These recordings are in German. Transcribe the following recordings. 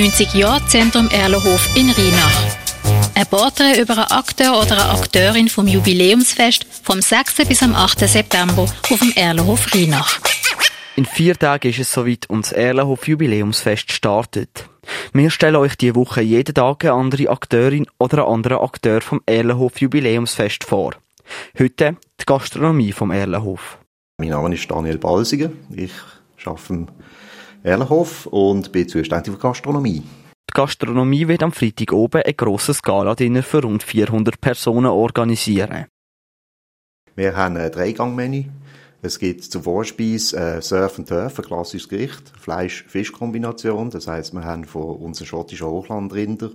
90-Jahr-Zentrum Erlenhof in Rheinach. Ein Porträt über einen Akteur oder eine Akteurin vom Jubiläumsfest vom 6. bis am 8. September auf dem Erlenhof Rheinach. In vier Tagen ist es soweit und das Erlenhof Jubiläumsfest startet. Wir stellen euch diese Woche jeden Tag eine andere Akteurin oder einen anderen Akteur vom Erlenhof Jubiläumsfest vor. Heute die Gastronomie vom Erlenhof. Mein Name ist Daniel Balsiger. Ich arbeite im Erlenhof und bin zuständig für Gastronomie. Die Gastronomie wird am Freitag oben ein grosses Gala-Dinner für rund 400 Personen organisieren. Wir haben ein Dreigangmenü. Es gibt zur Vorspeise äh, Surf and Turf, ein klassisches Gericht, Fleisch-Fisch-Kombination. Das heißt, wir haben von unseren schottischen Hochlandrinder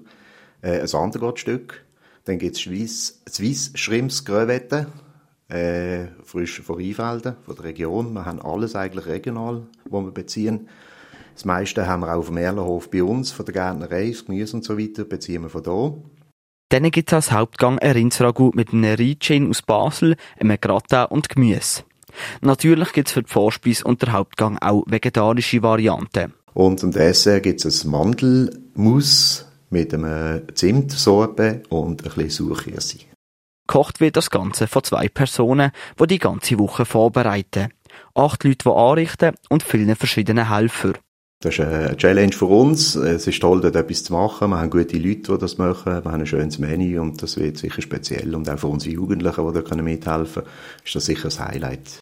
äh, ein Andergottstück. Dann gibt es Swiss, Swiss Shrimps Gröwette, äh, frisch von Rheinfelden, von der Region. Wir haben alles eigentlich regional, wo wir beziehen. Das meiste haben wir auch auf dem Erlenhof bei uns, von der Gärtnerei, das Gemüse und so weiter, beziehen wir von hier. Dann gibt es als Hauptgang ein Rindsragout mit einem Reitschin aus Basel, einem Gratin und Gemüse. Natürlich gibt es für die Vorspeise und den Hauptgang auch vegetarische Varianten. Und zum Dessert gibt es ein Mandelmus mit einem Zimtsorbe und ein bisschen Sauerkirse. Kocht wird das Ganze von zwei Personen, die die ganze Woche vorbereiten. Acht Leute, die anrichten und vielen verschiedenen Helfer. Das ist eine Challenge für uns. Es ist toll, dort etwas zu machen. Wir haben gute Leute, die das machen. Wir haben ein schönes Menü und das wird sicher speziell. Und auch für unsere Jugendlichen, die da mithelfen können, ist das sicher ein Highlight.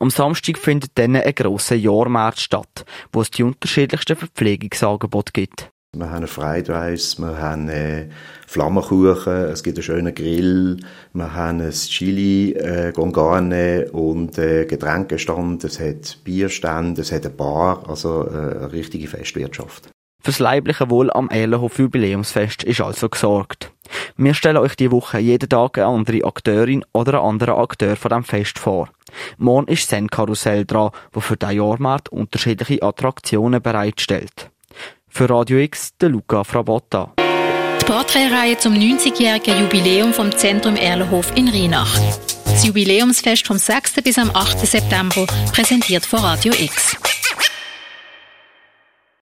Am Samstag findet dann ein grosser Jahrmarkt statt, wo es die unterschiedlichsten Verpflegungsangebote gibt. Wir haben Fried Rice, wir haben äh, Flammenkuchen, es gibt einen schönen Grill, wir haben ein Chili äh, con Carne und äh, Getränkestand, es hat Bierstände, es hat eine Bar, also äh, eine richtige Festwirtschaft. Fürs leibliche Wohl am Erlenhof Jubiläumsfest ist also gesorgt. Wir stellen euch die Woche jeden Tag eine andere Akteurin oder einen anderen Akteur von dem Fest vor. Morgen ist Zen Karussell dran, wo für den Jahrmarkt unterschiedliche Attraktionen bereitstellt. Für Radio X, der Luca Frabotta. Die Porträtreihe zum 90-jährigen Jubiläum vom Zentrum Erlenhof in Rheinach. Das Jubiläumsfest vom 6. bis am 8. September präsentiert von Radio X.